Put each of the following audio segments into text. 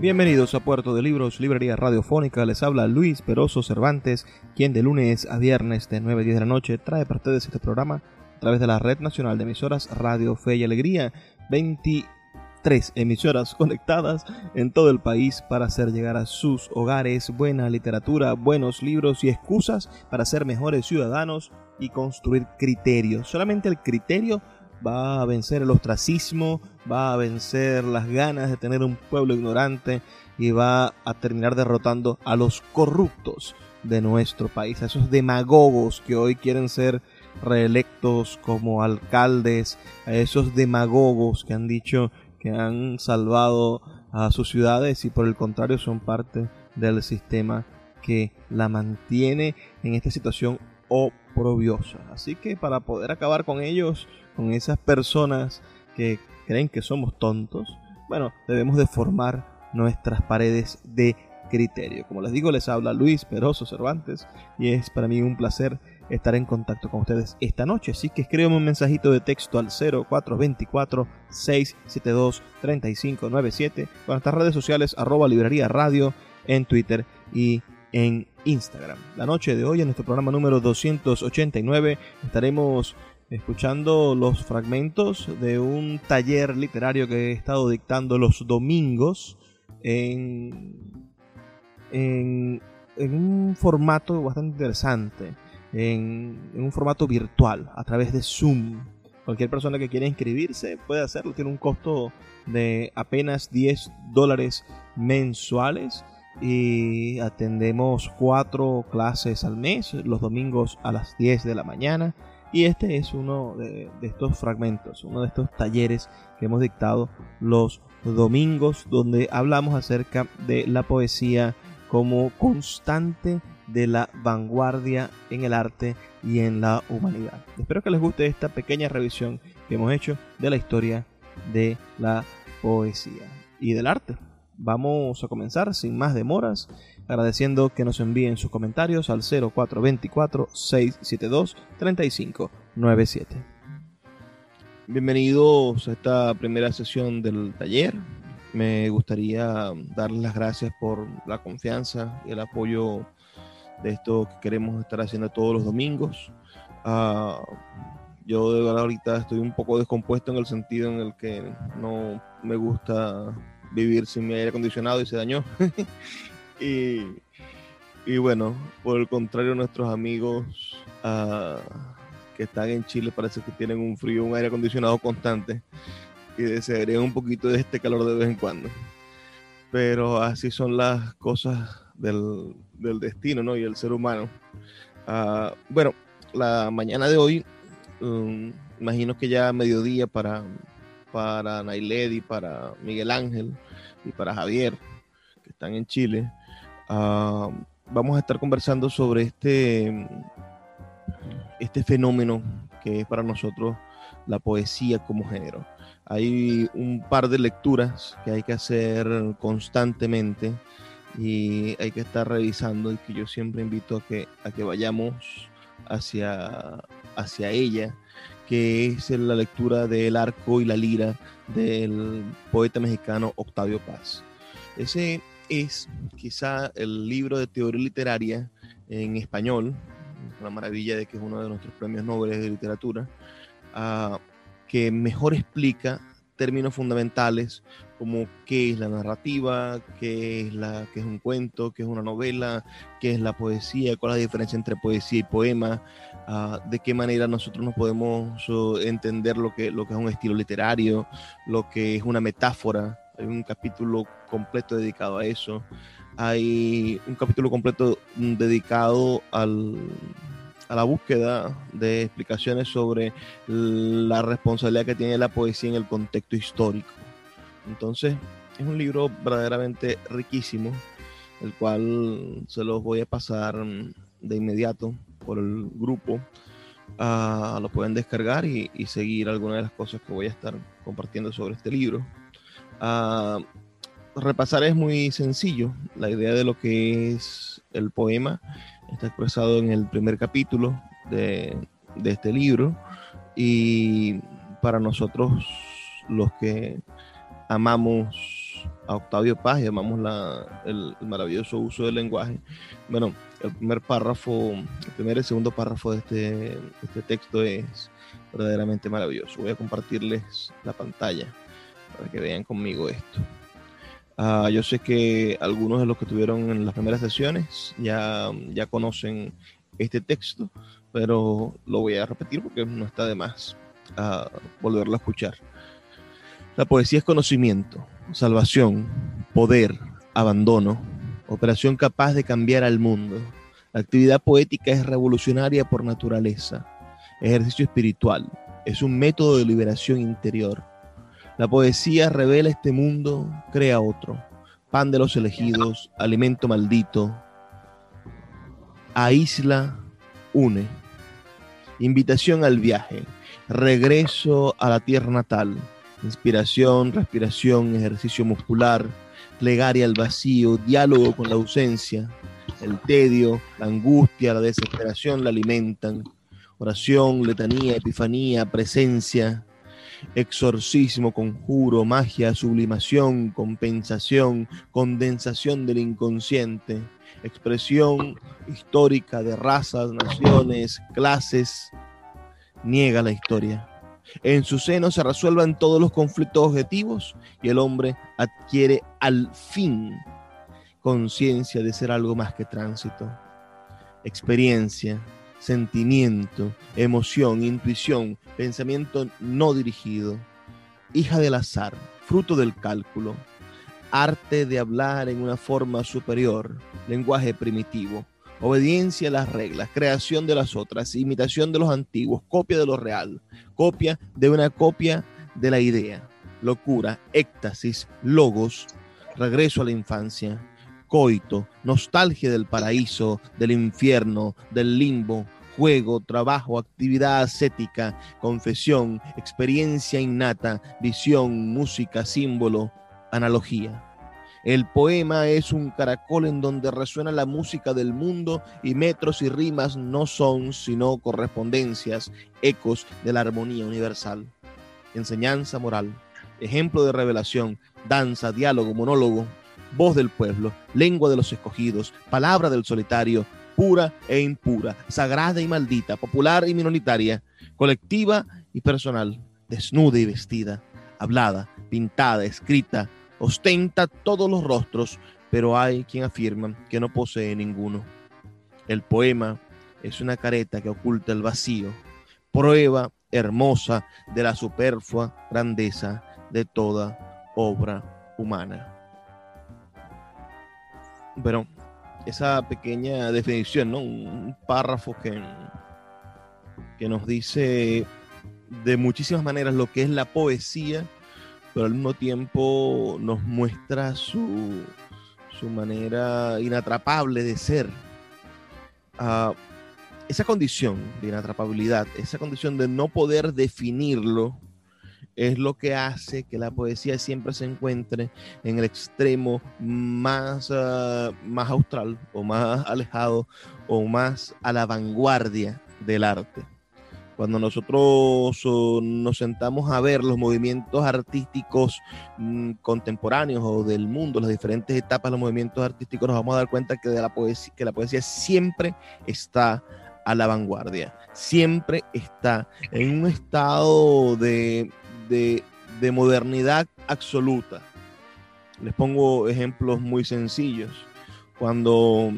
Bienvenidos a Puerto de Libros, Librería Radiofónica. Les habla Luis Peroso Cervantes, quien de lunes a viernes de 9 a 10 de la noche trae para ustedes este programa a través de la Red Nacional de Emisoras Radio Fe y Alegría. 23 emisoras conectadas en todo el país para hacer llegar a sus hogares buena literatura, buenos libros y excusas para ser mejores ciudadanos y construir criterios. Solamente el criterio va a vencer el ostracismo, va a vencer las ganas de tener un pueblo ignorante y va a terminar derrotando a los corruptos de nuestro país, a esos demagogos que hoy quieren ser reelectos como alcaldes, a esos demagogos que han dicho que han salvado a sus ciudades y por el contrario son parte del sistema que la mantiene en esta situación oprobiosa. Así que para poder acabar con ellos, con esas personas que creen que somos tontos, bueno, debemos de formar nuestras paredes de criterio. Como les digo, les habla Luis Peroso Cervantes y es para mí un placer estar en contacto con ustedes esta noche. Así que escríbeme un mensajito de texto al 0424-672-3597 con nuestras redes sociales arroba librería radio en Twitter y en Instagram. La noche de hoy en nuestro programa número 289 estaremos escuchando los fragmentos de un taller literario que he estado dictando los domingos en, en, un formato bastante interesante, en, en, un formato virtual, a través de Zoom. Cualquier persona que quiera inscribirse puede hacerlo, tiene un costo de apenas 10 dólares mensuales y atendemos cuatro clases al mes, los domingos a las 10 de la mañana y este es uno de, estos fragmentos, uno de estos talleres que hemos dictado los domingos, donde hablamos acerca de la poesía como constante de la vanguardia en el arte y en la humanidad. Espero que les guste esta pequeña revisión que hemos hecho de la historia de la poesía y del arte. Vamos a comenzar sin más demoras agradeciendo que nos envíen sus comentarios al 0424-672-3597. Bienvenidos a esta primera sesión del taller. Me gustaría darles las gracias por la confianza y el apoyo de esto que queremos estar haciendo todos los domingos. Uh, yo de verdad ahorita estoy un poco descompuesto en el sentido en el que no me gusta vivir sin mi aire acondicionado y se dañó. Y, bueno, por el contrario, nuestros amigos ah, que están en Chile parece que tienen un frío, un aire acondicionado constante y desearían un poquito de este calor de vez en cuando. Pero así son las cosas del, destino ¿no? y el ser humano. Ah, bueno, la mañana de hoy, um, imagino que ya mediodía para, para Nailed para Miguel Ángel y para Javier, que están en Chile. Ah, vamos a estar conversando sobre este, este fenómeno que es para nosotros la poesía como género. Hay un par de lecturas que hay que hacer constantemente y hay que estar revisando y que yo siempre invito a que, a que vayamos hacia, hacia ella, que es la lectura del arco y la lira del poeta mexicano Octavio Paz. Ese es quizá el libro de teoría literaria en español, una maravilla de que es uno de nuestros premios Nobel de literatura, ah, que mejor explica términos fundamentales como qué es la narrativa, qué es, la, qué es un cuento, qué es una novela, qué es la poesía, cuál es la diferencia entre poesía y poema, ah, de qué manera nosotros nos podemos entender lo que, lo que es un estilo literario, lo que es una metáfora. Hay un capítulo completo dedicado a eso. Hay un capítulo completo mm, dedicado al, a la búsqueda de explicaciones sobre la responsabilidad que tiene la poesía en el contexto histórico. Entonces, es un libro verdaderamente riquísimo, el cual se los voy a pasar de inmediato por el grupo. Ah, lo pueden descargar y, seguir algunas de las cosas que voy a estar compartiendo sobre este libro. Ah, repasar es muy sencillo. La idea de lo que es el poema está expresado en el primer capítulo de, de este libro. Y para nosotros, los que amamos a Octavio Paz y amamos la, el, maravilloso uso del lenguaje. Bueno, el primer párrafo, el primer y segundo párrafo de este, este texto es verdaderamente maravilloso. Voy a compartirles la pantalla para que vean conmigo esto. Uh, yo sé que algunos de los que estuvieron en las primeras sesiones ya, ya conocen este texto, pero lo voy a repetir porque no está de más uh, volverlo a escuchar. La poesía es conocimiento, salvación, poder, abandono, operación capaz de cambiar al mundo. La actividad poética es revolucionaria por naturaleza, ejercicio espiritual, es un método de liberación interior. La poesía revela este mundo, crea otro, pan de los elegidos, alimento maldito, aísla, une. Invitación al viaje, regreso a la tierra natal Inspiración, respiración, ejercicio muscular, plegaria al vacío, diálogo con la ausencia, el tedio, la angustia, la desesperación la alimentan. Oración, letanía, epifanía, presencia, exorcismo, conjuro, magia, sublimación, compensación, condensación del inconsciente, expresión histórica de razas, naciones, clases, niega la historia. En su seno se resuelvan todos los conflictos objetivos y el hombre adquiere al fin conciencia de ser algo más que tránsito, experiencia, sentimiento, emoción, intuición, pensamiento no dirigido, hija del azar, fruto del cálculo, arte de hablar en una forma superior, lenguaje primitivo, obediencia a las reglas, creación de las otras, imitación de los antiguos, copia de lo real, copia de una copia de la idea, locura, éxtasis, logos, regreso a la infancia, coito, nostalgia del paraíso, del infierno, del limbo, juego, trabajo, actividad ascética, confesión, experiencia innata, visión, música, símbolo, analogía. El poema es un caracol en donde resuena la música del mundo y metros y rimas no son sino correspondencias, ecos de la armonía universal. Enseñanza moral, ejemplo de revelación, danza, diálogo, monólogo, voz del pueblo, lengua de los escogidos, palabra del solitario, pura e impura, sagrada y maldita, popular y minoritaria, colectiva y personal, desnuda y vestida, hablada, pintada, escrita, ostenta todos los rostros, pero hay quien afirma que no posee ninguno. El poema es una careta que oculta el vacío, prueba hermosa de la superflua grandeza de toda obra humana. Pero esa pequeña definición, ¿no? un párrafo que, que nos dice de muchísimas maneras lo que es la poesía pero al mismo tiempo nos muestra su, manera inatrapable de ser. Ah, esa condición de inatrapabilidad, esa condición de no poder definirlo, es lo que hace que la poesía siempre se encuentre en el extremo más, ah, más austral o más alejado o más a la vanguardia del arte. Cuando nosotros nos sentamos a ver los movimientos artísticos mm, contemporáneos o del mundo, las diferentes etapas de los movimientos artísticos, nos vamos a dar cuenta que, la, poesía, que la poesía siempre está a la vanguardia, siempre está en un estado de, de modernidad absoluta. Les pongo ejemplos muy sencillos. Cuando,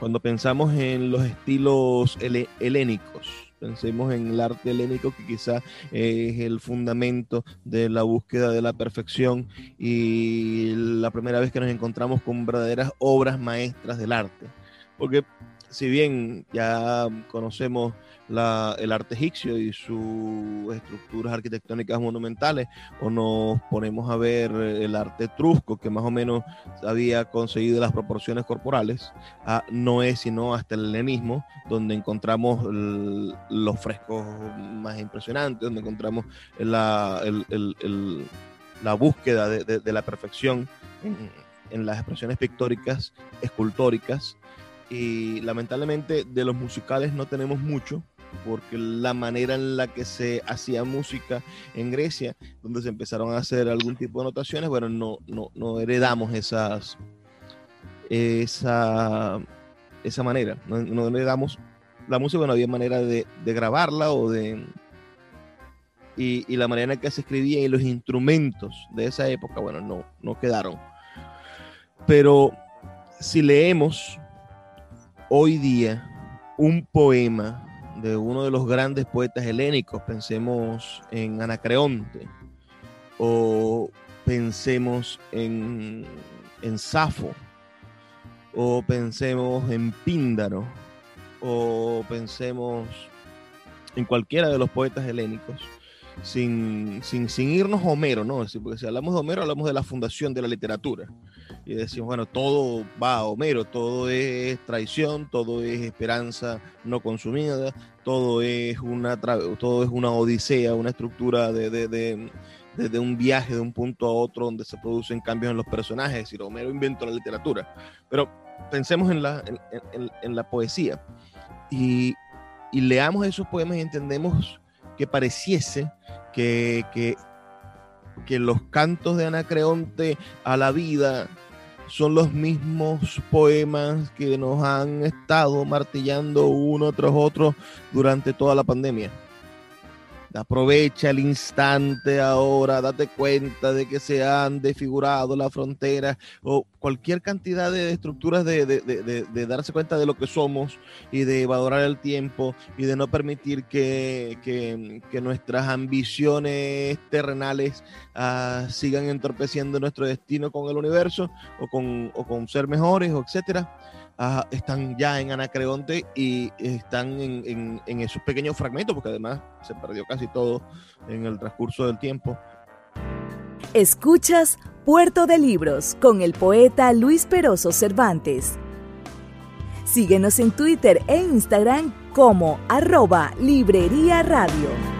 cuando pensamos en los estilos helénicos, pensemos en el arte helénico que quizá es el fundamento de la búsqueda de la perfección y la primera vez que nos encontramos con verdaderas obras maestras del arte. Porque si bien ya conocemos el arte egipcio y sus estructuras arquitectónicas monumentales, o nos ponemos a ver el arte etrusco, que más o menos había conseguido las proporciones corporales, no es sino hasta el helenismo, donde encontramos los frescos más impresionantes, donde encontramos la, búsqueda de, la perfección en las expresiones pictóricas, escultóricas, y lamentablemente de los musicales no tenemos mucho, porque la manera en la que se hacía música en Grecia, donde se empezaron a hacer algún tipo de notaciones, bueno, no, no, no heredamos esas, esa, esa manera, no, heredamos la música, bueno, había manera de, grabarla o de... Y, la manera en que se escribía y los instrumentos de esa época, bueno, no, no quedaron. Pero si leemos hoy día un poema de uno de los grandes poetas helénicos, pensemos en Anacreonte o pensemos en, en Safo o pensemos en Píndaro o pensemos en cualquiera de los poetas helénicos, sin, sin, sin irnos a Homero, ¿no? Porque si hablamos de Homero, hablamos de la fundación de la literatura y decimos, bueno, todo va a Homero, todo es traición, todo es esperanza no consumida, todo es una, todo es una odisea, una estructura de, de, de, un viaje de un punto a otro donde se producen cambios en los personajes, es decir, Homero inventó la literatura. Pero pensemos en la, en, en, la poesía y, y, leamos esos poemas y entendemos que pareciese que, que, que los cantos de Anacreonte a la vida son los mismos poemas que nos han estado martillando uno tras otro durante toda la pandemia. Aprovecha el instante ahora, date cuenta de que se han desfigurado las fronteras o cualquier cantidad de estructuras de, de, darse cuenta de lo que somos y de valorar el tiempo y de no permitir que, que, nuestras ambiciones terrenales uh, sigan entorpeciendo nuestro destino con el universo o con, o con ser mejores, o etcétera están ya en Anacreonte y están en, en, esos pequeños fragmentos, porque además se perdió casi todo en el transcurso del tiempo. Escuchas Puerto de Libros con el poeta Luis Peroso Cervantes. Síguenos en Twitter e Instagram como arroba Librería Radio.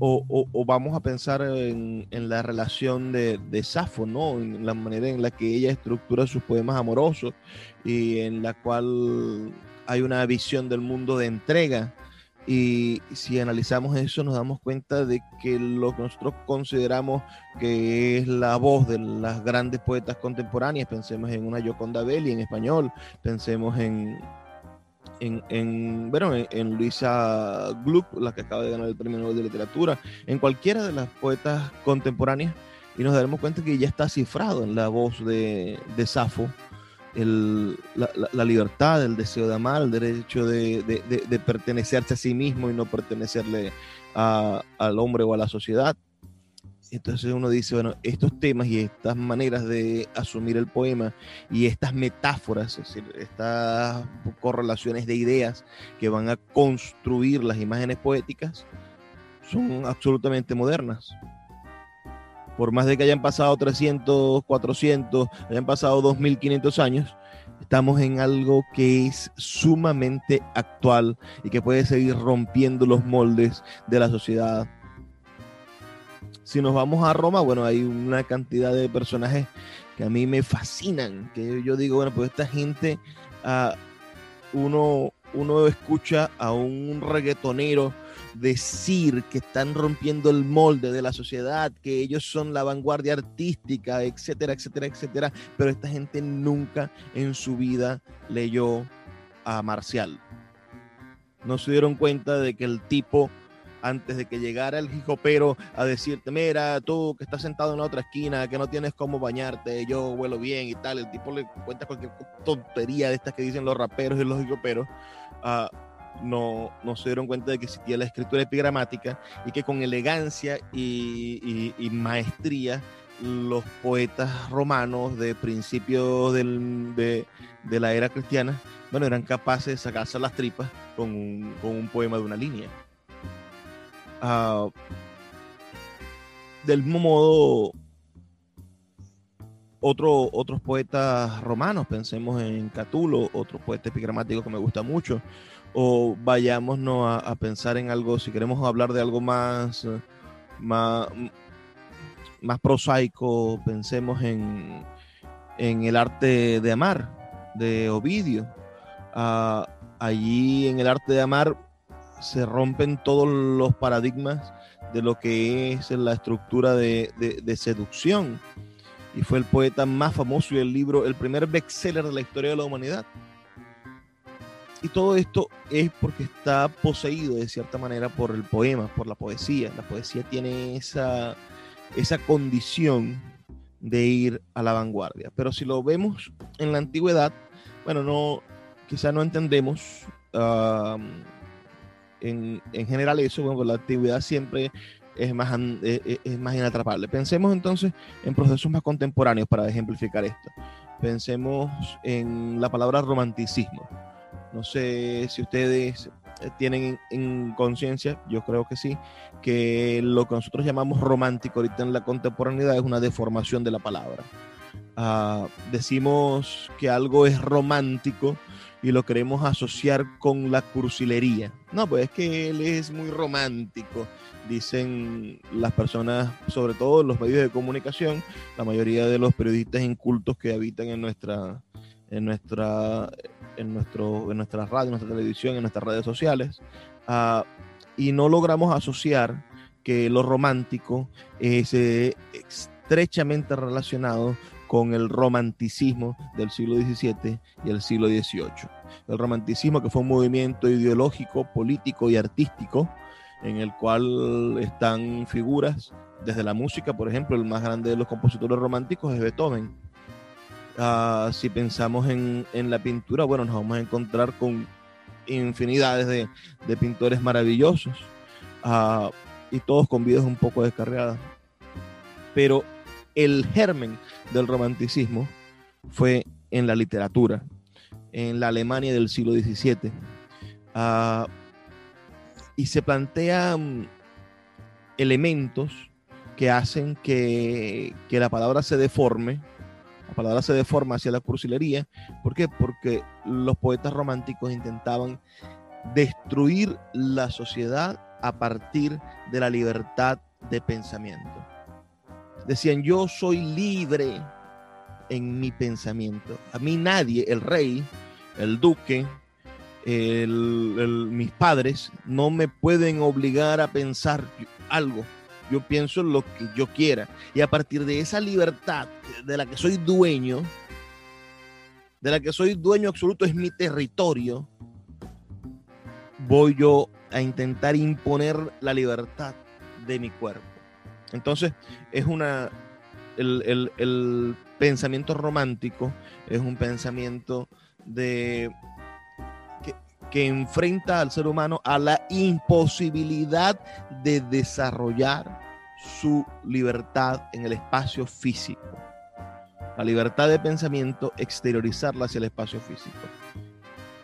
o, vamos a pensar en, la relación de, de, Safo, ¿no? En la manera en la que ella estructura sus poemas amorosos y en la cual hay una visión del mundo de entrega. Y si analizamos eso, nos damos cuenta de que lo que nosotros consideramos que es la voz de las grandes poetas contemporáneas, pensemos en una Yoconda Belli en español, pensemos en, en, bueno, en, Luisa Gluck, la que acaba de ganar el Premio Nobel de Literatura, en cualquiera de las poetas contemporáneas, y nos daremos cuenta que ya está cifrado en la voz de, de Safo la, libertad, el deseo de amar, el derecho de, pertenecerse a sí mismo y no pertenecerle al hombre o a la sociedad. Entonces uno dice, bueno, estos temas y estas maneras de asumir el poema y estas metáforas, es decir, estas correlaciones de ideas que van a construir las imágenes poéticas, son absolutamente modernas. Por más de que hayan pasado 300, 400, hayan pasado 2500 años, estamos en algo que es sumamente actual y que puede seguir rompiendo los moldes de la sociedad si nos vamos a Roma, bueno, hay una cantidad de personajes que a mí me fascinan, que yo digo, bueno, pues esta gente, uh, uno, uno escucha a un reggaetonero decir que están rompiendo el molde de la sociedad, que ellos son la vanguardia artística, etcétera, etcétera, etcétera, pero esta gente nunca en su vida leyó a Marcial. No se dieron cuenta de que el tipo antes de que llegara el hijopero a decirte, mira, tú que estás sentado en la otra esquina, que no tienes cómo bañarte, yo vuelo bien y tal, el tipo le cuenta cualquier tontería de estas que dicen los raperos y los hijoperos, uh, no, no se dieron cuenta de que existía la escritura epigramática y que con elegancia y, maestría los poetas romanos de principios de, de, la era cristiana, bueno, eran capaces de sacarse las tripas con con un poema de una línea. Ah, del mismo modo, otro, otros poetas romanos, pensemos en Catulo, otro poeta epigramático que me gusta mucho, o vayámonos a, a, pensar en algo, si queremos hablar de algo más, más, más prosaico, pensemos en, en el arte de amar, de Ovidio. Uh, allí en el arte de amar se rompen todos los paradigmas de lo que es la estructura de, seducción. Y fue el poeta más famoso y el libro, el primer bestseller de la historia de la humanidad. Y todo esto es porque está poseído de cierta manera por el poema, por la poesía. La poesía tiene esa, esa condición de ir a la vanguardia. Pero si lo vemos en la antigüedad, bueno, no, quizá no entendemos en, general eso, bueno, la actividad siempre es más, e, e, es, más inatrapable. Pensemos entonces en procesos más contemporáneos para ejemplificar esto. Pensemos en la palabra romanticismo. No sé si ustedes tienen en conciencia, yo creo que sí, que lo que nosotros llamamos romántico ahorita en la contemporaneidad es una deformación de la palabra. Ah, decimos que algo es romántico y lo queremos asociar con la cursilería. No, pues es que él es muy romántico, dicen las personas, sobre todo los medios de comunicación, la mayoría de los periodistas incultos que habitan en nuestra, en nuestra, en nuestro, en nuestra radio, en nuestra televisión, en nuestras redes sociales, uh, y no logramos asociar que lo romántico es eh, estrechamente relacionado con el romanticismo del siglo XVII y el siglo XVIII. El romanticismo que fue un movimiento ideológico, político y artístico en el cual están figuras desde la música, por ejemplo, el más grande de los compositores románticos es Beethoven. Uh, si pensamos en, en, la pintura, bueno, nos vamos a encontrar con infinidades de, de pintores maravillosos uh, y todos con vidas un poco descarriadas. Pero el germen del romanticismo fue en la literatura, en la Alemania del siglo XVII. Ah, y se plantean elementos que hacen que, la palabra se deforme, la palabra se deforma hacia la cursilería. ¿Por qué? Porque los poetas románticos intentaban destruir la sociedad a partir de la libertad de pensamiento. Decían, yo soy libre en mi pensamiento. A mí nadie, el rey, el duque, mis padres, no me pueden obligar a pensar algo. Yo pienso lo que yo quiera. Y a partir de esa libertad de la que soy dueño, de la que soy dueño absoluto, es mi territorio, voy yo a intentar imponer la libertad de mi cuerpo. Entonces, es una. El, pensamiento romántico es un pensamiento de que, enfrenta al ser humano a la imposibilidad de desarrollar su libertad en el espacio físico. La libertad de pensamiento, exteriorizarla hacia el espacio físico.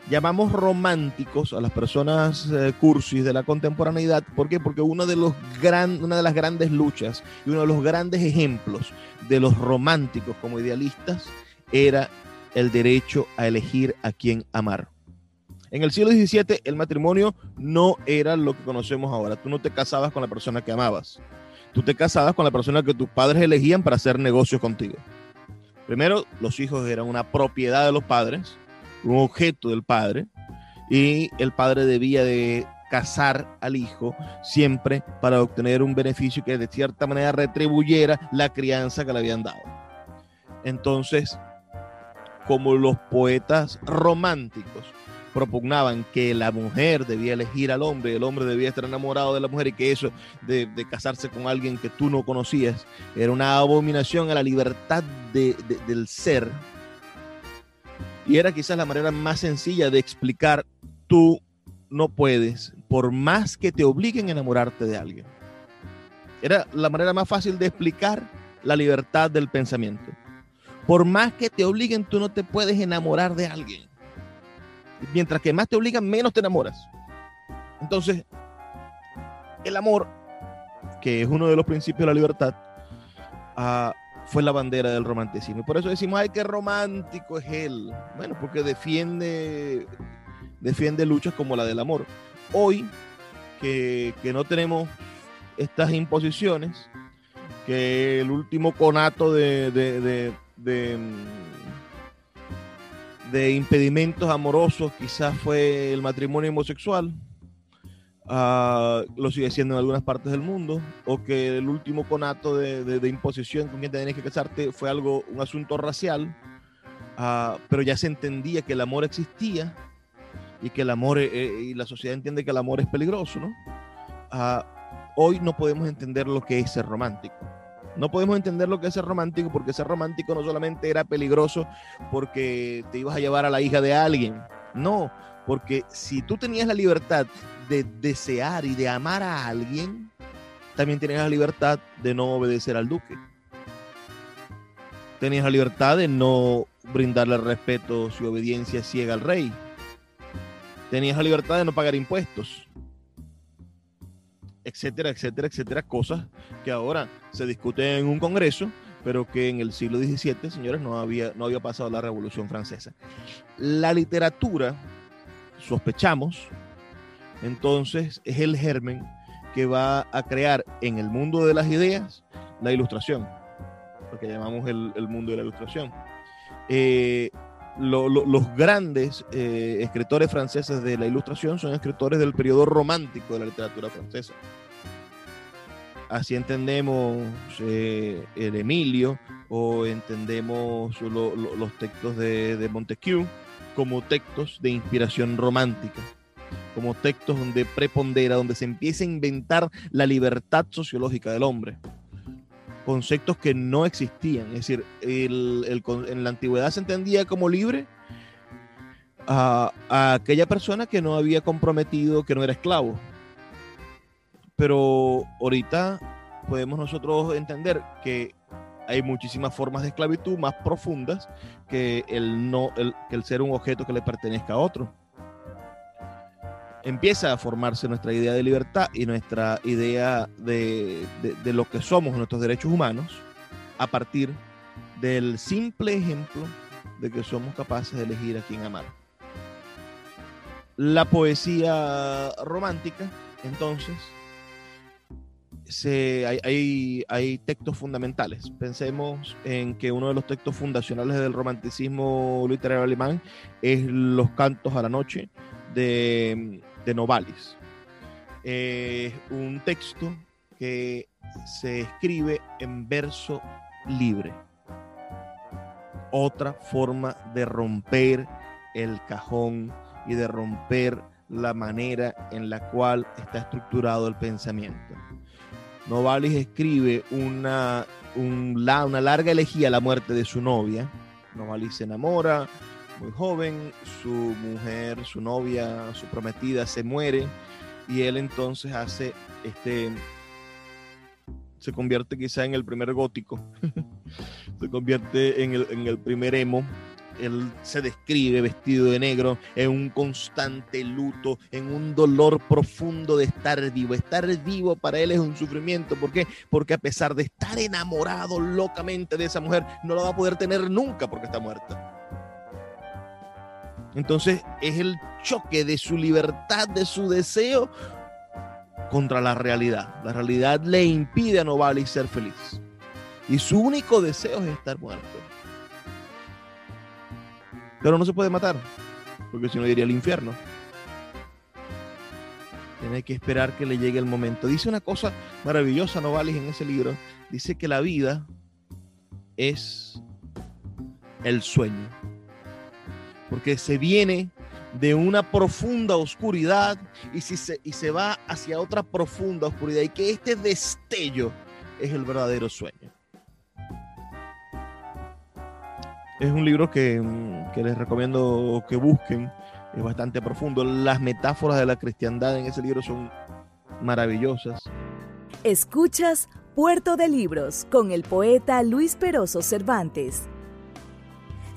Llamamos románticos a las personas eh, cursis de la contemporaneidad. ¿Por qué? Porque uno de los gran, una de las grandes luchas y uno de los grandes ejemplos de los románticos como idealistas era el derecho a elegir a quién amar. En el siglo XVII el matrimonio no era lo que conocemos ahora. Tú no te casabas con la persona que amabas. Tú te casabas con la persona que tus padres elegían para hacer negocios contigo. Primero, los hijos eran una propiedad de los padres un objeto del padre, y el padre debía de casar al hijo siempre para obtener un beneficio que de cierta manera retribuyera la crianza que le habían dado. Entonces, como los poetas románticos propugnaban que la mujer debía elegir al hombre, el hombre debía estar enamorado de la mujer y que eso de, casarse con alguien que tú no conocías era una abominación a la libertad del ser, y era quizás la manera más sencilla de explicar, tú no puedes, por más que te obliguen a enamorarte de alguien. Era la manera más fácil de explicar la libertad del pensamiento. Por más que te obliguen, tú no te puedes enamorar de alguien. Mientras que más te obligan, menos te enamoras. Entonces, el amor, que es uno de los principios de la libertad, uh, fue la bandera del romanticismo. Y por eso decimos, ay, qué romántico es él. Bueno, porque defiende, defiende luchas como la del amor. Hoy, que, no tenemos estas imposiciones, que el último conato de, de, de impedimentos amorosos quizás fue el matrimonio homosexual, Ah, lo sigue siendo en algunas partes del mundo, o que el último conato de, imposición con quien tenías que casarte fue algo, un asunto racial, uh, pero ya se entendía que el amor existía y que el amor, eh, eh, y la sociedad entiende que el amor es peligroso, ¿no? Uh, hoy no podemos entender lo que es ser romántico. No podemos entender lo que es ser romántico porque ser romántico no solamente era peligroso porque te ibas a llevar a la hija de alguien, no, porque si tú tenías la libertad de desear y de amar a alguien, también tenías la libertad de no obedecer al duque. Tenías la libertad de no brindarle respeto y obediencia ciega al rey. Tenías la libertad de no pagar impuestos. Etcétera, etcétera, etcétera. Cosas que ahora se discuten en un congreso, pero que en el siglo XVII, señores, no había, no había pasado la Revolución Francesa. La literatura, sospechamos, entonces es el germen que va a crear en el mundo de las ideas la ilustración, lo que llamamos el, mundo de la ilustración. Eh, los grandes eh, escritores franceses de la ilustración son escritores del periodo romántico de la literatura francesa. Así entendemos eh, el Emilio o entendemos los textos de, de Montesquieu como textos de inspiración romántica como textos donde prepondera, donde se empieza a inventar la libertad sociológica del hombre. Conceptos que no existían. Es decir, en la antigüedad se entendía como libre a, aquella persona que no había comprometido, que no era esclavo. Pero ahorita podemos nosotros entender que hay muchísimas formas de esclavitud más profundas que el, no, que el ser un objeto que le pertenezca a otro empieza a formarse nuestra idea de libertad y nuestra idea de, lo que somos nuestros derechos humanos a partir del simple ejemplo de que somos capaces de elegir a quién amar. La poesía romántica, entonces, hay, hay, textos fundamentales. Pensemos en que uno de los textos fundacionales del romanticismo literario alemán es Los cantos a la noche de de Novalis. Es un texto que se escribe en verso libre. Otra forma de romper el cajón y de romper la manera en la cual está estructurado el pensamiento. Novalis escribe una, una larga elegía a la muerte de su novia. Novalis se enamora, muy joven, su mujer, su novia, su prometida se muere y él entonces hace este se convierte quizá en el primer gótico, se convierte en el, en el primer emo él se describe vestido de negro en un constante luto, en un dolor profundo de estar vivo. Estar vivo para él es un sufrimiento. ¿Por qué? Porque a pesar de estar enamorado locamente de esa mujer, no la va a poder tener nunca porque está muerta. Entonces es el choque de su libertad, de su deseo contra la realidad. La realidad le impide a Novalis ser feliz. Y su único deseo es estar muerto. Pero no se puede matar, porque si no iría al infierno. Tiene que esperar que le llegue el momento. Dice una cosa maravillosa Novalis en ese libro. Dice que la vida es el sueño. Porque se viene de una profunda oscuridad y, se, y se va hacia otra profunda oscuridad. Y que este destello es el verdadero sueño. Es un libro que, que, les recomiendo que busquen. Es bastante profundo. Las metáforas de la cristiandad en ese libro son maravillosas. Escuchas Puerto de Libros con el poeta Luis Peroso Cervantes.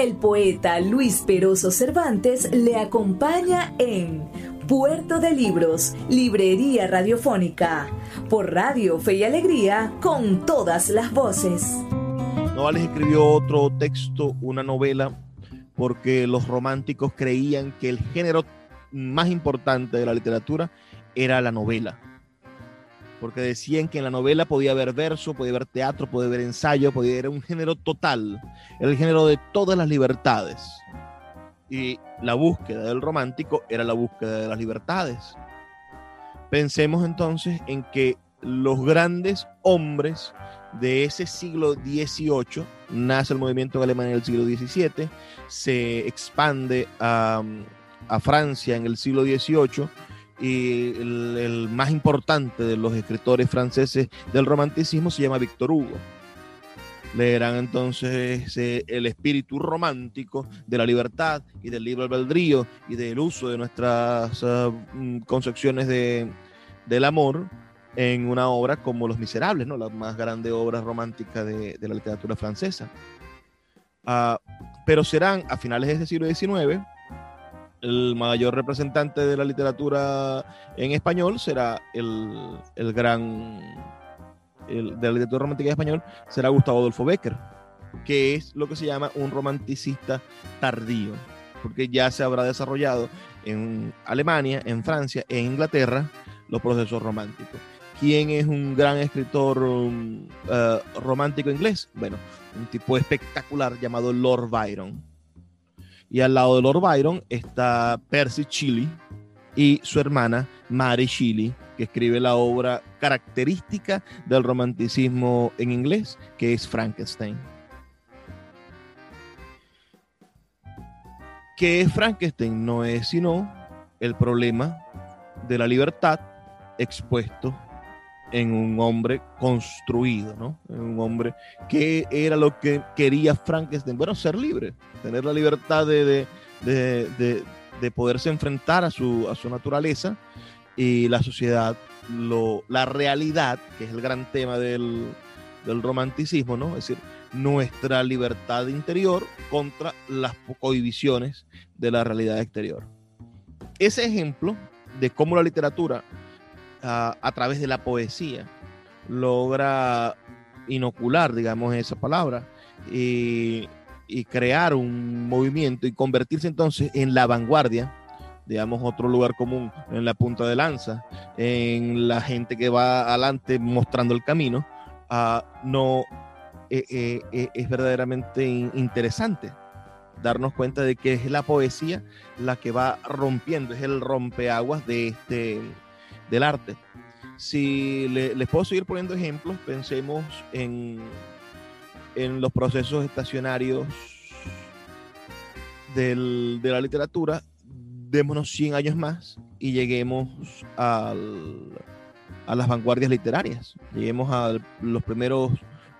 El poeta Luis Peroso Cervantes le acompaña en Puerto de Libros, Librería Radiofónica, por Radio Fe y Alegría, con todas las voces. Novales escribió otro texto, una novela, porque los románticos creían que el género más importante de la literatura era la novela. Porque decían que en la novela podía haber verso, podía haber teatro, podía haber ensayo, podía haber un género total, el género de todas las libertades. Y la búsqueda del romántico era la búsqueda de las libertades. Pensemos entonces en que los grandes hombres de ese siglo XVIII, nace el movimiento en Alemania en el siglo XVII, se expande a, Francia en el siglo XVIII y el, más importante de los escritores franceses del romanticismo se llama Víctor Hugo. Leerán entonces el espíritu romántico de la libertad y del libre albedrío y del uso de nuestras ah, mm, concepciones de, del amor en una obra como Los Miserables, ¿no? la más grande obra romántica de, la literatura francesa. Ah, pero serán a finales de siglo XIX, el mayor representante de la literatura en español será el, el gran, el, de la literatura romántica en español, será Gustavo Adolfo Becker, que es lo que se llama un romanticista tardío, porque ya se habrá desarrollado en Alemania, en Francia e Inglaterra los procesos románticos. ¿Quién es un gran escritor um, uh, romántico inglés? Bueno, un tipo espectacular llamado Lord Byron. Y al lado de Lord Byron está Percy Shelley y su hermana Mary Shelley, que escribe la obra característica del romanticismo en inglés, que es Frankenstein. ¿Qué es Frankenstein? No es sino el problema de la libertad expuesto en un hombre construido, ¿no? En un hombre que era lo que quería Frankenstein. Bueno, ser libre, tener la libertad de, de, poderse enfrentar a su, a su naturaleza y la sociedad, lo, la realidad, que es el gran tema del, del romanticismo, ¿no? Es decir, nuestra libertad interior contra las cohibiciones de la realidad exterior. Ese ejemplo de cómo la literatura a, a través de la poesía logra inocular, digamos, esa palabra y, y crear un movimiento y convertirse entonces en la vanguardia digamos, otro lugar común en la punta de lanza, en la gente que va adelante mostrando el camino, uh, no eh, eh, eh, es verdaderamente interesante darnos cuenta de que es la poesía la que va rompiendo, es el rompeaguas de este, del arte. Si le, les puedo seguir poniendo ejemplos, pensemos en, en los procesos estacionarios del, de la literatura démonos 100 años más y lleguemos al, a las vanguardias literarias, lleguemos a los primeros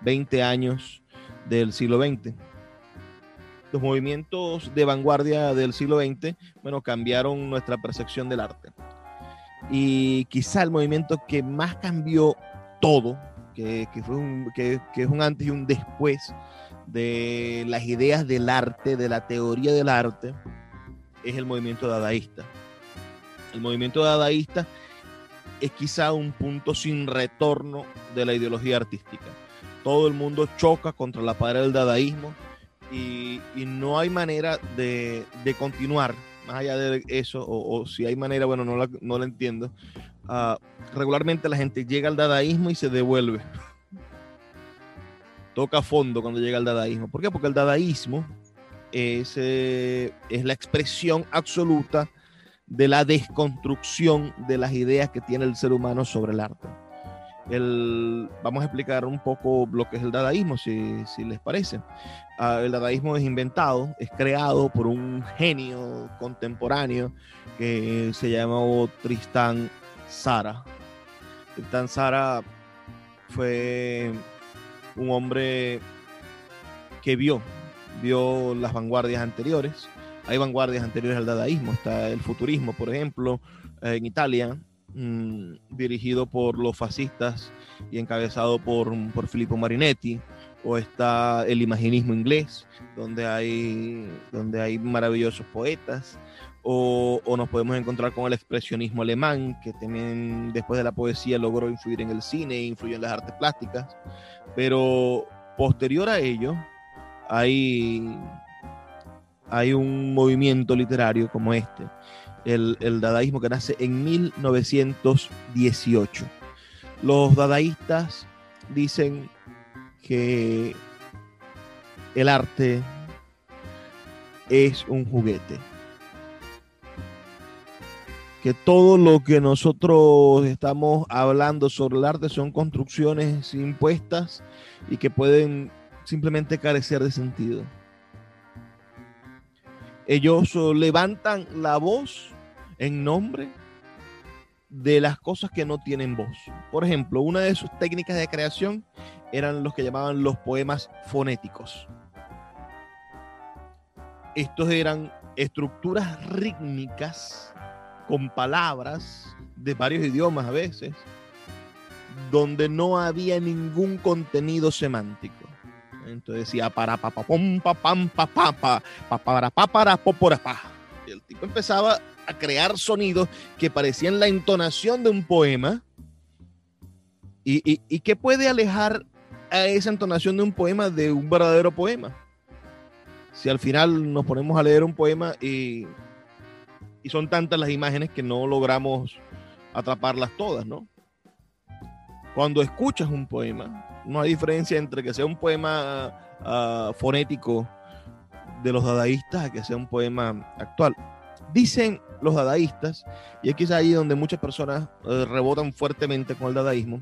20 años del siglo XX. Los movimientos de vanguardia del siglo XX, bueno, cambiaron nuestra percepción del arte. Y quizá el movimiento que más cambió todo, que, que fue un, que, es un antes y un después de las ideas del arte, de la teoría del arte, es el movimiento dadaísta. El movimiento dadaísta es quizá un punto sin retorno de la ideología artística. Todo el mundo choca contra la pared del dadaísmo y, y no hay manera de, de, continuar más allá de eso, o, si hay manera, bueno, no la, no entiendo. Uh, regularmente la gente llega al dadaísmo y se devuelve. Toca fondo cuando llega al dadaísmo. ¿Por qué? Porque el dadaísmo es, eh, es la expresión absoluta de la desconstrucción de las ideas que tiene el ser humano sobre el arte. El, vamos a explicar un poco lo que es el dadaísmo, si, si les parece. Uh, el dadaísmo es inventado, es creado por un genio contemporáneo que se llamó Tristán Sara. Tristán Sara fue un hombre que vio vio las vanguardias anteriores. Hay vanguardias anteriores al dadaísmo, está el futurismo, por ejemplo, en Italia, mmm, dirigido por los fascistas y encabezado por, por Filippo Marinetti, o está el imaginismo inglés, donde hay, donde hay maravillosos poetas, o, o, nos podemos encontrar con el expresionismo alemán, que también después de la poesía logró influir en el cine e influyó en las artes plásticas, pero posterior a ello, hay, hay un movimiento literario como este, el, el dadaísmo que nace en 1918. Los dadaístas dicen que el arte es un juguete. Que todo lo que nosotros estamos hablando sobre el arte son construcciones impuestas y que pueden simplemente carecer de sentido. Ellos levantan la voz en nombre de las cosas que no tienen voz. Por ejemplo, una de sus técnicas de creación eran los que llamaban los poemas fonéticos. Estos eran estructuras rítmicas con palabras de varios idiomas a veces, donde no había ningún contenido semántico. Entonces decía para pa pa pom pa pam pa pa pa pa para pa para pa. El tipo empezaba a crear sonidos que parecían la entonación de un poema. ¿Y, y, y qué puede alejar a esa entonación de un poema de un verdadero poema? Si al final nos ponemos a leer un poema y, y son tantas las imágenes que no logramos atraparlas todas, ¿no? Cuando escuchas un poema, no hay diferencia entre que sea un poema uh, fonético de los dadaístas a que sea un poema actual. Dicen los dadaístas, y aquí es ahí donde muchas personas uh, rebotan fuertemente con el dadaísmo,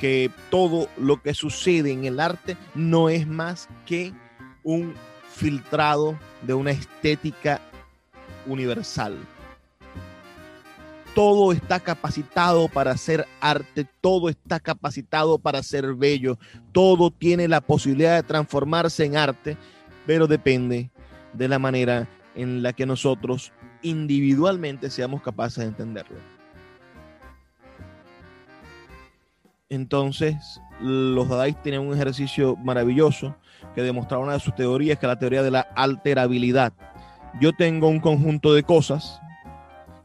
que todo lo que sucede en el arte no es más que un filtrado de una estética universal todo está capacitado para hacer arte, todo está capacitado para ser bello, todo tiene la posibilidad de transformarse en arte, pero depende de la manera en la que nosotros individualmente seamos capaces de entenderlo. Entonces, los dadaístas tenían un ejercicio maravilloso que demostraba una de sus teorías, que es la teoría de la alterabilidad. Yo tengo un conjunto de cosas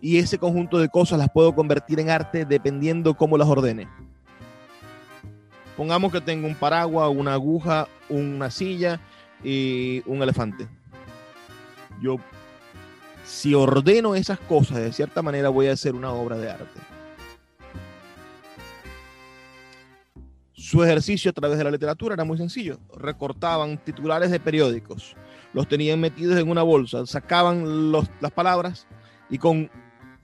y ese conjunto de cosas las puedo convertir en arte dependiendo cómo las ordene. Pongamos que tengo un paraguas, una aguja, una silla y un elefante. Yo, si ordeno esas cosas de cierta manera, voy a hacer una obra de arte. Su ejercicio a través de la literatura era muy sencillo. Recortaban titulares de periódicos, los tenían metidos en una bolsa, sacaban las palabras y con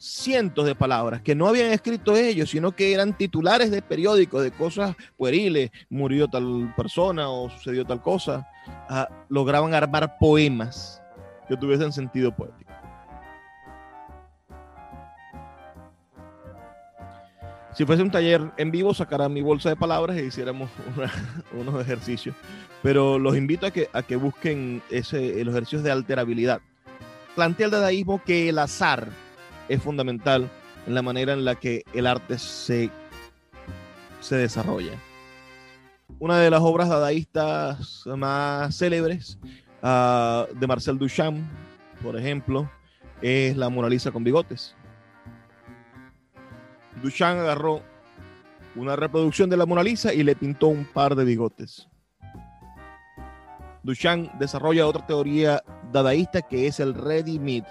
cientos de palabras que no habían escrito ellos, sino que eran titulares de periódicos, de cosas pueriles, murió tal persona o sucedió tal cosa, ah, lograban armar poemas que tuviesen sentido poético. Si fuese un taller en vivo, sacara mi bolsa de palabras e hiciéramos unos ejercicios. Pero los invito a que, a que busquen ese, los ejercicios de alterabilidad. Plantea el dadaísmo que el azar es fundamental en la manera en la que el arte se, se desarrolla. Una de las obras dadaístas más célebres uh, de Marcel Duchamp, por ejemplo, es la Mona Lisa con bigotes. Duchamp agarró una reproducción de la Mona Lisa y le pintó un par de bigotes. Duchamp desarrolla otra teoría dadaísta que es el ready-made,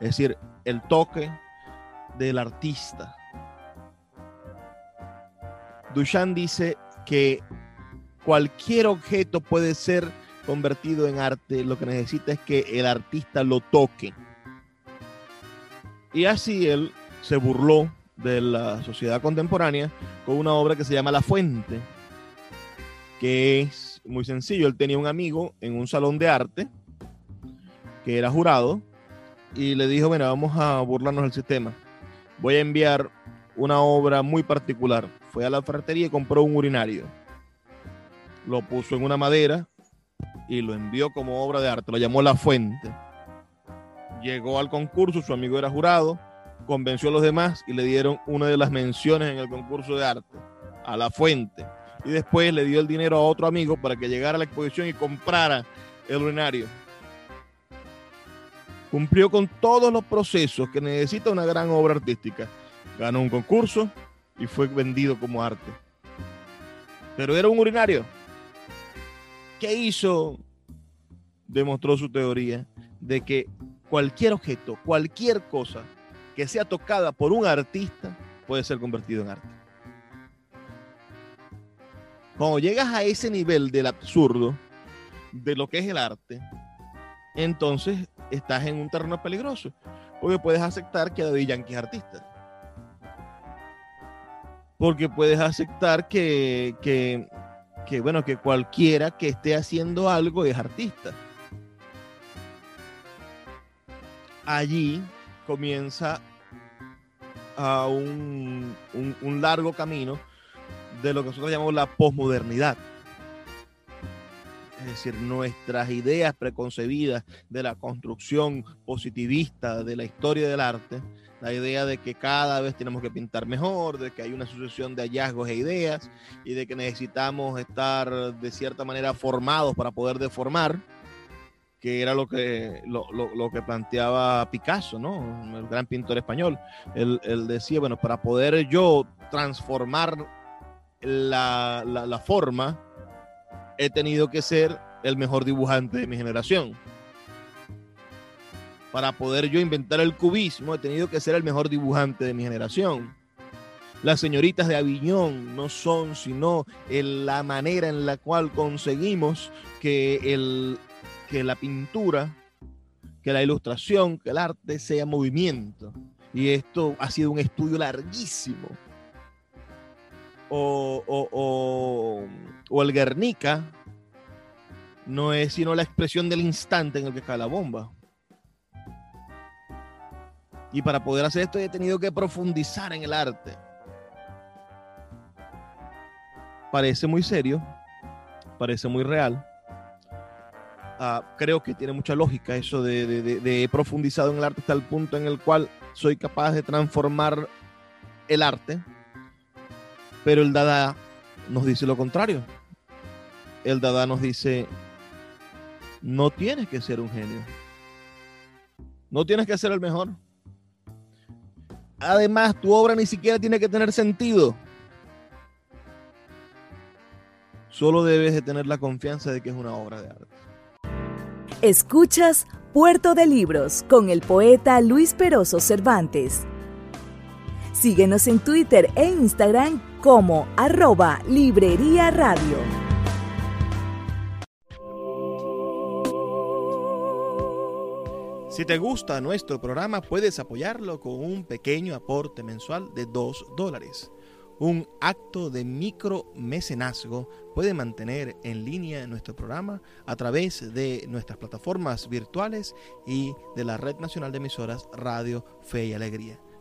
es decir, el toque del artista. Duchamp dice que cualquier objeto puede ser convertido en arte, lo que necesita es que el artista lo toque. Y así él se burló de la sociedad contemporánea con una obra que se llama La Fuente, que es muy sencillo. Él tenía un amigo en un salón de arte que era jurado y le dijo, bueno, vamos a burlarnos del sistema. Voy a enviar una obra muy particular. Fue a la ferretería y compró un urinario. Lo puso en una madera y lo envió como obra de arte. Lo llamó La Fuente. Llegó al concurso, su amigo era jurado, convenció a los demás y le dieron una de las menciones en el concurso de arte, a La Fuente. Y después le dio el dinero a otro amigo para que llegara a la exposición y comprara el urinario cumplió con todos los procesos que necesita una gran obra artística. Ganó un concurso y fue vendido como arte. Pero era un urinario. ¿Qué hizo? Demostró su teoría de que cualquier objeto, cualquier cosa que sea tocada por un artista puede ser convertido en arte. Cuando llegas a ese nivel del absurdo, de lo que es el arte, entonces estás en un terreno peligroso. Porque puedes aceptar que David Yankee es artista. Porque puedes aceptar que, que, bueno, que cualquiera que esté haciendo algo es artista. Allí comienza a un, un largo camino de lo que nosotros llamamos la posmodernidad es decir, nuestras ideas preconcebidas de la construcción positivista de la historia del arte, la idea de que cada vez tenemos que pintar mejor, de que hay una sucesión de hallazgos e ideas y de que necesitamos estar de cierta manera formados para poder deformar, que era lo que, lo, que planteaba Picasso, ¿no? el gran pintor español. Él, decía, bueno, para poder yo transformar la, la forma, he tenido que ser el mejor dibujante de mi generación. Para poder yo inventar el cubismo, he tenido que ser el mejor dibujante de mi generación. Las señoritas de Aviñón no son sino la manera en la cual conseguimos que, el, que la pintura, que la ilustración, que el arte sea movimiento. Y esto ha sido un estudio larguísimo o, el Guernica no es sino la expresión del instante en el que cae la bomba. Y para poder hacer esto he tenido que profundizar en el arte. Parece muy serio, parece muy real. Ah, creo que tiene mucha lógica eso de, de, de, profundizado en el arte hasta el punto en el cual soy capaz de transformar el arte pero el Dada nos dice lo contrario. El Dada nos dice, no tienes que ser un genio. No tienes que ser el mejor. Además, tu obra ni siquiera tiene que tener sentido. Solo debes de tener la confianza de que es una obra de arte. Escuchas Puerto de Libros con el poeta Luis Peroso Cervantes. Síguenos en Twitter e Instagram como arroba Librería Radio. Si te gusta nuestro programa, puedes apoyarlo con un pequeño aporte mensual de 2 dólares. Un acto de micromecenazgo puede mantener en línea nuestro programa a través de nuestras plataformas virtuales y de la Red Nacional de Emisoras Radio Fe y Alegría.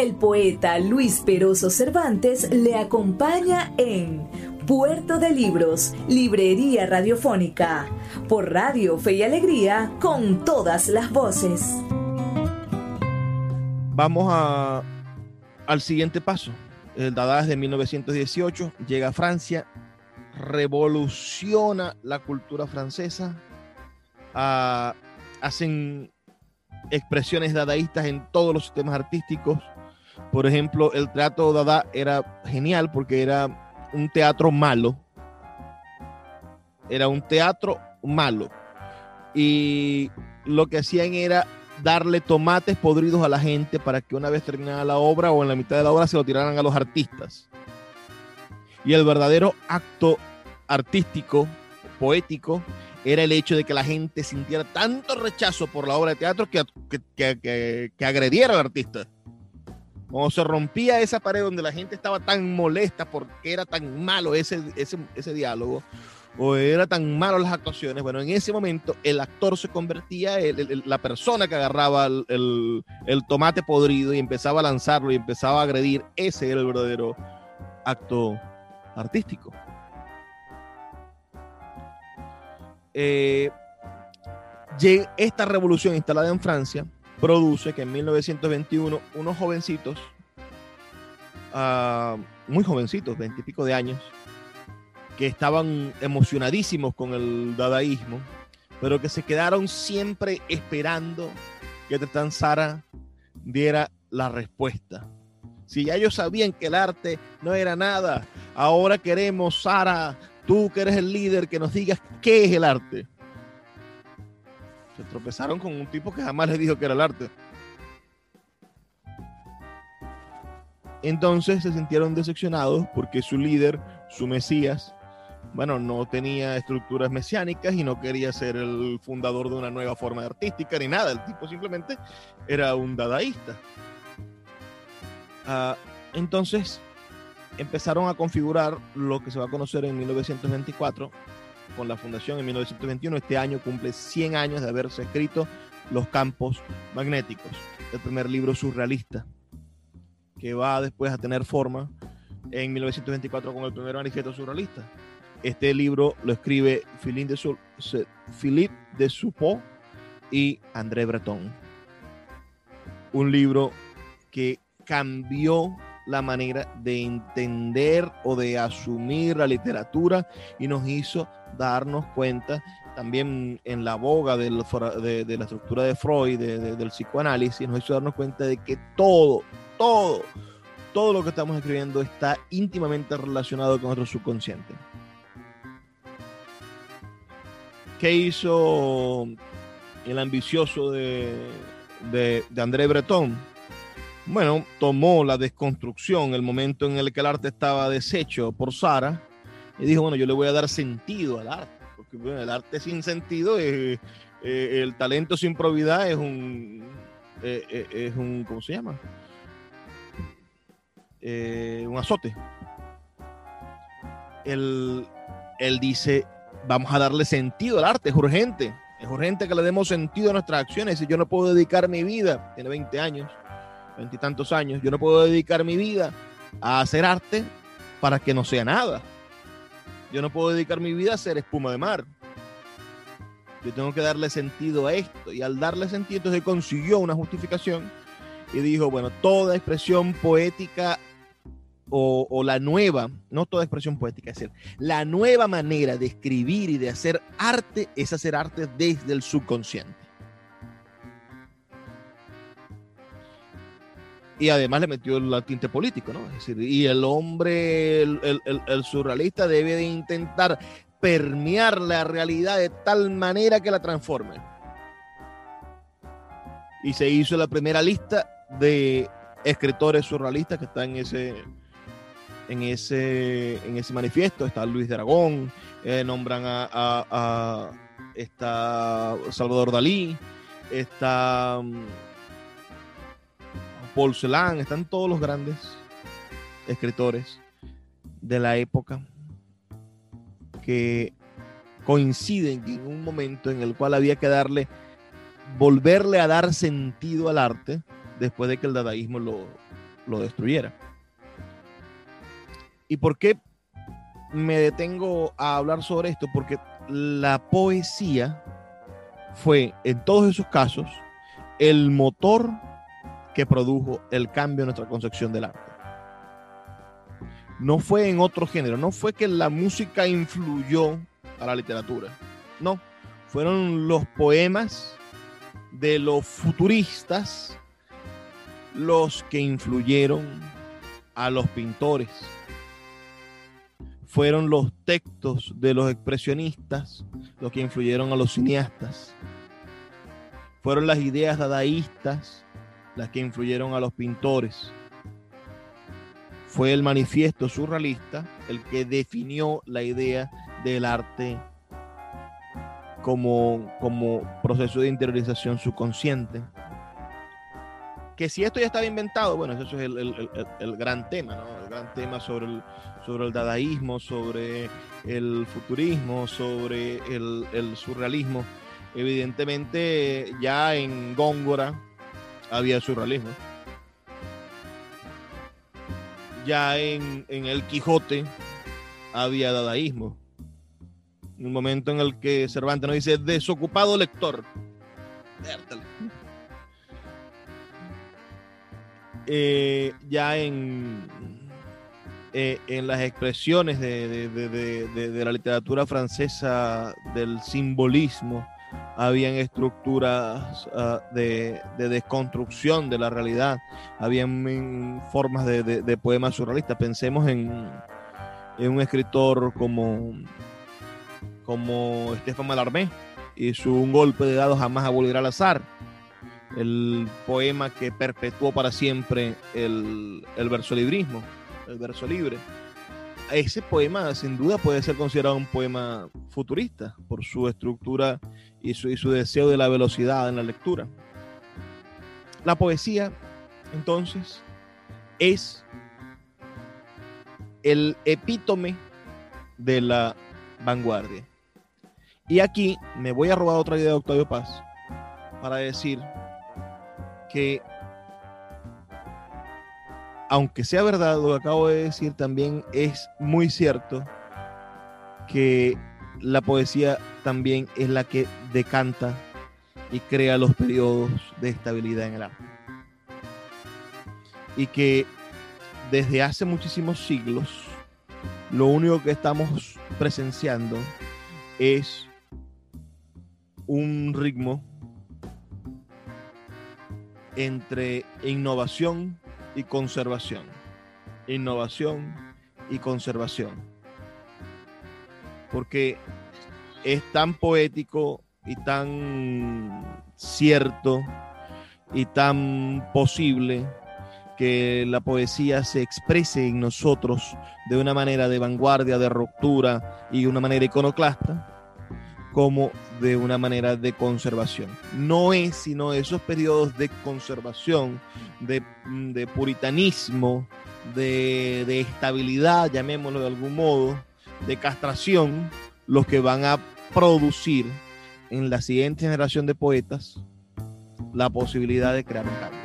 El poeta Luis Peroso Cervantes le acompaña en Puerto de Libros, Librería Radiofónica, por Radio Fe y Alegría, con todas las voces. Vamos a, al siguiente paso. El Dada de 1918 llega a Francia, revoluciona la cultura francesa, ah, hacen expresiones dadaístas en todos los sistemas artísticos. Por ejemplo, el teatro Dada era genial porque era un teatro malo. Era un teatro malo. Y lo que hacían era darle tomates podridos a la gente para que una vez terminada la obra o en la mitad de la obra se lo tiraran a los artistas. Y el verdadero acto artístico, poético, era el hecho de que la gente sintiera tanto rechazo por la obra de teatro que, que, que, agrediera al artista. Cuando se rompía esa pared donde la gente estaba tan molesta porque era tan malo ese, ese, ese diálogo, o era tan malo las actuaciones, bueno, en ese momento el actor se convertía en la persona que agarraba el, tomate podrido y empezaba a lanzarlo y empezaba a agredir, ese era el verdadero acto artístico. Eh, esta revolución instalada en Francia produce que en 1921 unos jovencitos, ah, muy jovencitos, veintipico de años, que estaban emocionadísimos con el dadaísmo, pero que se quedaron siempre esperando que Tristan Sara diera la respuesta. Si ya ellos sabían que el arte no era nada, ahora queremos, Sara, tú que eres el líder, que nos digas qué es el arte. Tropezaron con un tipo que jamás les dijo que era el arte. Entonces se sintieron decepcionados porque su líder, su Mesías, bueno, no tenía estructuras mesiánicas y no quería ser el fundador de una nueva forma artística ni nada. El tipo simplemente era un dadaísta. Ah, entonces empezaron a configurar lo que se va a conocer en 1924 con la fundación en 1921. Este año cumple 100 años de haberse escrito Los campos magnéticos, el primer libro surrealista que va después a tener forma en 1924 con el primer manifiesto surrealista. Este libro lo escribe Philippe de, Suppot y André Breton. Un libro que cambió la manera de entender o de asumir la literatura y nos hizo darnos cuenta también en la boga de, la estructura de Freud, del psicoanálisis, nos hizo darnos cuenta de que todo, todo, todo lo que estamos escribiendo está íntimamente relacionado con nuestro subconsciente. ¿Qué hizo el ambicioso de, de, André Breton? Bueno, tomó la desconstrucción, el momento en el que el arte estaba deshecho por Sara, y dijo, bueno, yo le voy a dar sentido al arte, porque el arte sin sentido es, eh, el talento sin probidad es un, eh, eh, es un, ¿cómo se llama? un azote. Él, él dice, vamos a darle sentido al arte, es urgente. Es urgente que le demos sentido a nuestras acciones. Si yo no puedo dedicar mi vida, tiene 20 años, veintitantos años, yo no puedo dedicar mi vida a hacer arte para que no sea nada. Yo no puedo dedicar mi vida a hacer espuma de mar. Yo tengo que darle sentido a esto. Y al darle sentido, entonces consiguió una justificación y dijo, bueno, toda expresión poética o, la nueva, no toda expresión poética, es decir, la nueva manera de escribir y de hacer arte es hacer arte desde el subconsciente. Y además le metió el tinte político, ¿no? Es decir, y el hombre, el, surrealista debe de intentar permear la realidad de tal manera que la transforme. Y se hizo la primera lista de escritores surrealistas que están en ese, en ese, en ese manifiesto. Está Luis de Aragón, eh, nombran a, está Salvador Dalí, está Celan, están todos los grandes escritores de la época que coinciden en un momento en el cual había que darle, volverle a dar sentido al arte después de que el dadaísmo lo, lo destruyera. ¿Y por qué me detengo a hablar sobre esto? Porque la poesía fue, en todos esos casos, el motor que produjo el cambio en nuestra concepción del arte. No fue en otro género, no fue que la música influyó a la literatura, no, fueron los poemas de los futuristas los que influyeron a los pintores fueron los textos de los expresionistas los que influyeron a los cineastas. Fueron las ideas dadaístas las que influyeron a los pintores. Fue el manifiesto surrealista el que definió la idea del arte como, como proceso de interiorización subconsciente. Que si esto ya estaba inventado, bueno, eso es el, gran tema, ¿no? El gran tema sobre el, sobre el dadaísmo, sobre el futurismo, sobre el, surrealismo. Evidentemente, ya en Góngora había surrealismo. Ya en, El Quijote había dadaísmo. Un momento en el que Cervantes nos dice desocupado lector. Eh, ya en, eh, en las expresiones de, la literatura francesa del simbolismo, habían estructuras ah, de, desconstrucción de la realidad, habían formas de, poemas surrealistas. Pensemos en, en, un escritor como, como Estefan Mallarmé y su Un golpe de dados jamás abolirá al azar el poema que perpetuó para siempre el, verso librismo, el verso libre. Ese poema sin duda puede ser considerado un poema futurista por su estructura y su, y su deseo de la velocidad en la lectura. La poesía, entonces, es el epítome de la vanguardia. Y aquí me voy a robar otra idea de Octavio Paz para decir que, aunque sea verdad lo que acabo de decir, también es muy cierto que la poesía también es la que decanta y crea los periodos de estabilidad en el arte. Y que desde hace muchísimos siglos, lo único que estamos presenciando es un ritmo entre innovación y conservación. Innovación y conservación. Porque es tan poético y tan cierto y tan posible que la poesía se exprese en nosotros de una manera de vanguardia, de ruptura y de una manera iconoclasta, como de una manera de conservación. No es sino esos periodos de conservación, de, puritanismo, de, de, estabilidad, llamémoslo de algún modo, de castración, los que van a producir en la siguiente generación de poetas la posibilidad de crear un cambio.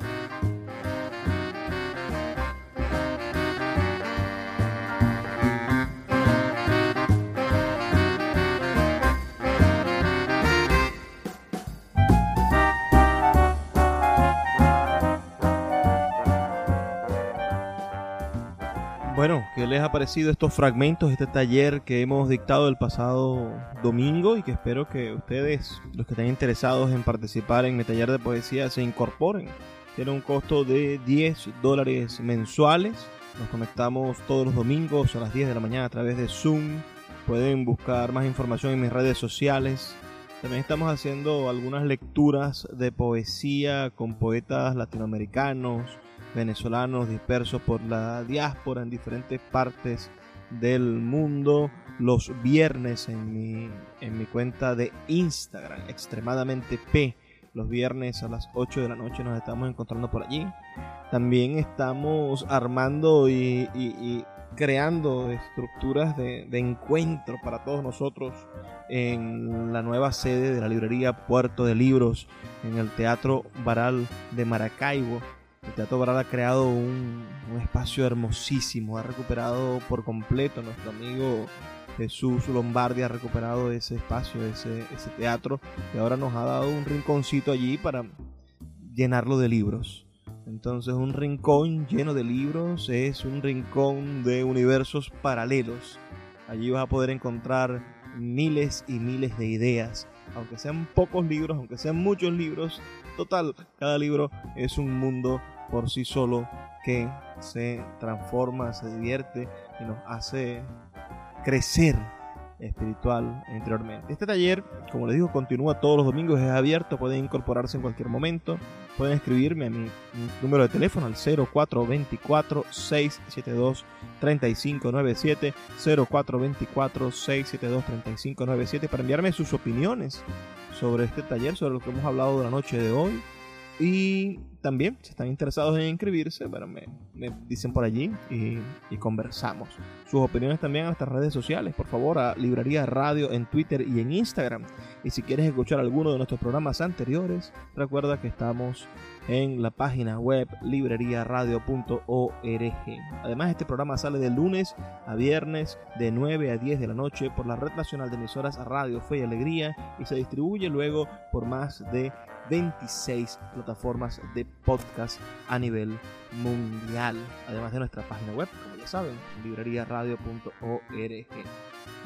¿Qué les ha parecido estos fragmentos, este taller que hemos dictado el pasado domingo y que espero que ustedes, los que estén interesados en participar en mi taller de poesía, se incorporen? Tiene un costo de 10 dólares mensuales. Nos conectamos todos los domingos a las 10 de la mañana a través de Zoom. Pueden buscar más información en mis redes sociales. También estamos haciendo algunas lecturas de poesía con poetas latinoamericanos, venezolanos dispersos por la diáspora en diferentes partes del mundo los viernes en mi, en mi cuenta de Instagram, extremadamente P. Los viernes a las 8 de la noche nos estamos encontrando por allí. También estamos armando y, creando estructuras de, de, encuentro para todos nosotros en la nueva sede de la librería Puerto de Libros, en el Teatro Baral de Maracaibo. El Teatro Baral ha creado un, espacio hermosísimo, ha recuperado por completo nuestro amigo Jesús Lombardi, ha recuperado ese espacio, ese, ese teatro, y ahora nos ha dado un rinconcito allí para llenarlo de libros. Entonces un rincón lleno de libros es un rincón de universos paralelos. Allí vas a poder encontrar miles y miles de ideas, aunque sean pocos libros, aunque sean muchos libros. Total, cada libro es un mundo por sí solo que se transforma, se divierte y nos hace crecer espiritual. Este taller, como les digo, continúa todos los domingos, es abierto, pueden incorporarse en cualquier momento, pueden escribirme a mi, número de teléfono al 0424-672-3597, 0424-672-3597 para enviarme sus opiniones sobre este taller, sobre lo que hemos hablado de la noche de hoy y también, si están interesados en inscribirse, bueno, me, dicen por allí y, conversamos. Sus opiniones también a nuestras redes sociales, por favor, a Librería Radio en Twitter y en Instagram. Y si quieres escuchar alguno de nuestros programas anteriores, recuerda que estamos en la página web libreriaradio.org. Además, este programa sale de lunes a viernes de 9 a 10 de la noche por la Red Nacional de Emisoras Radio Fe y Alegría y se distribuye luego por más de 26 plataformas de podcast a nivel mundial, además de nuestra página web, como ya saben, libreriaradio.org.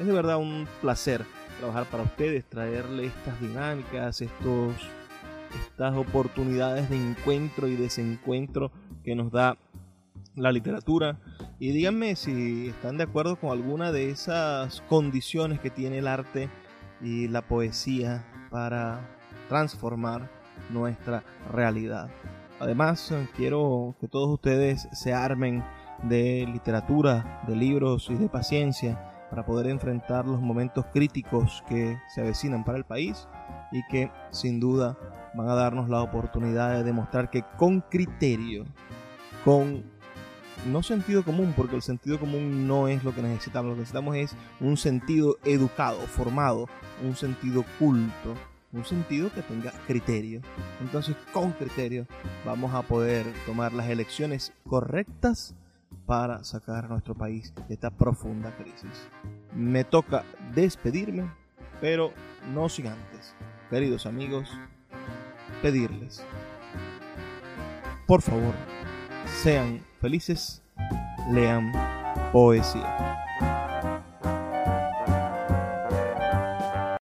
Es de verdad un placer trabajar para ustedes, traerle estas dinámicas, estos, estas oportunidades de encuentro y desencuentro que nos da la literatura. Y díganme si están de acuerdo con alguna de esas condiciones que tiene el arte y la poesía para transformar nuestra realidad. Además, quiero que todos ustedes se armen de literatura, de libros y de paciencia para poder enfrentar los momentos críticos que se avecinan para el país y que sin duda van a darnos la oportunidad de demostrar que con criterio, con no sentido común, porque el sentido común no es lo que necesitamos, lo que necesitamos es un sentido educado, formado, un sentido culto, un sentido que tenga criterio. Entonces, con criterio vamos a poder tomar las elecciones correctas para sacar a nuestro país de esta profunda crisis. Me toca despedirme, pero no sin antes, queridos amigos, pedirles, por favor, sean felices, lean poesía.